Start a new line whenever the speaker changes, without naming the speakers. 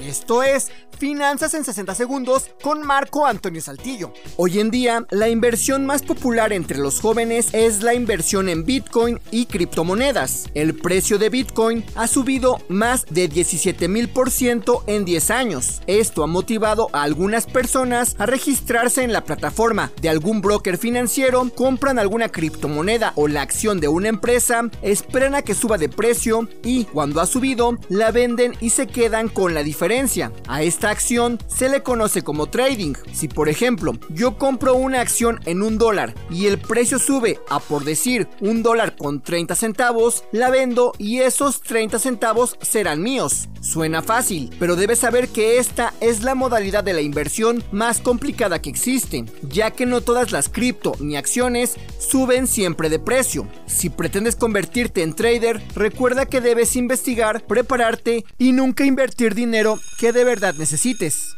Esto es Finanzas en 60 segundos con Marco Antonio Saltillo. Hoy en día, la inversión más popular entre los jóvenes es la inversión en Bitcoin y criptomonedas. El precio de Bitcoin ha subido más de 17 mil por ciento en 10 años. Esto ha motivado a algunas personas a registrarse en la plataforma de algún broker financiero, compran alguna criptomoneda o la acción de una empresa, esperan a que suba de precio y cuando ha subido, la venden y se quedan con la diferencia. A esta acción se le conoce como trading. Si por ejemplo yo compro una acción en un dólar y el precio sube a por decir un dólar con 30 centavos, la vendo y esos 30 centavos serán míos. Suena fácil, pero debes saber que esta es la modalidad de la inversión más complicada que existe, ya que no todas las cripto ni acciones suben siempre de precio. Si pretendes convertirte en trader, recuerda que debes investigar, prepararte y nunca invertir dinero que de verdad necesites.